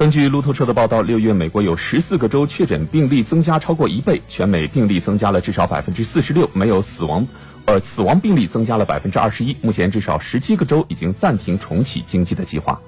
根据路透社的报道六月美国有十四个州确诊病例增加超过一倍全美病例增加了至少百分之四十六没有死亡而死亡病例增加了百分之二十一目前至少十七个州已经暂停重启经济的计划。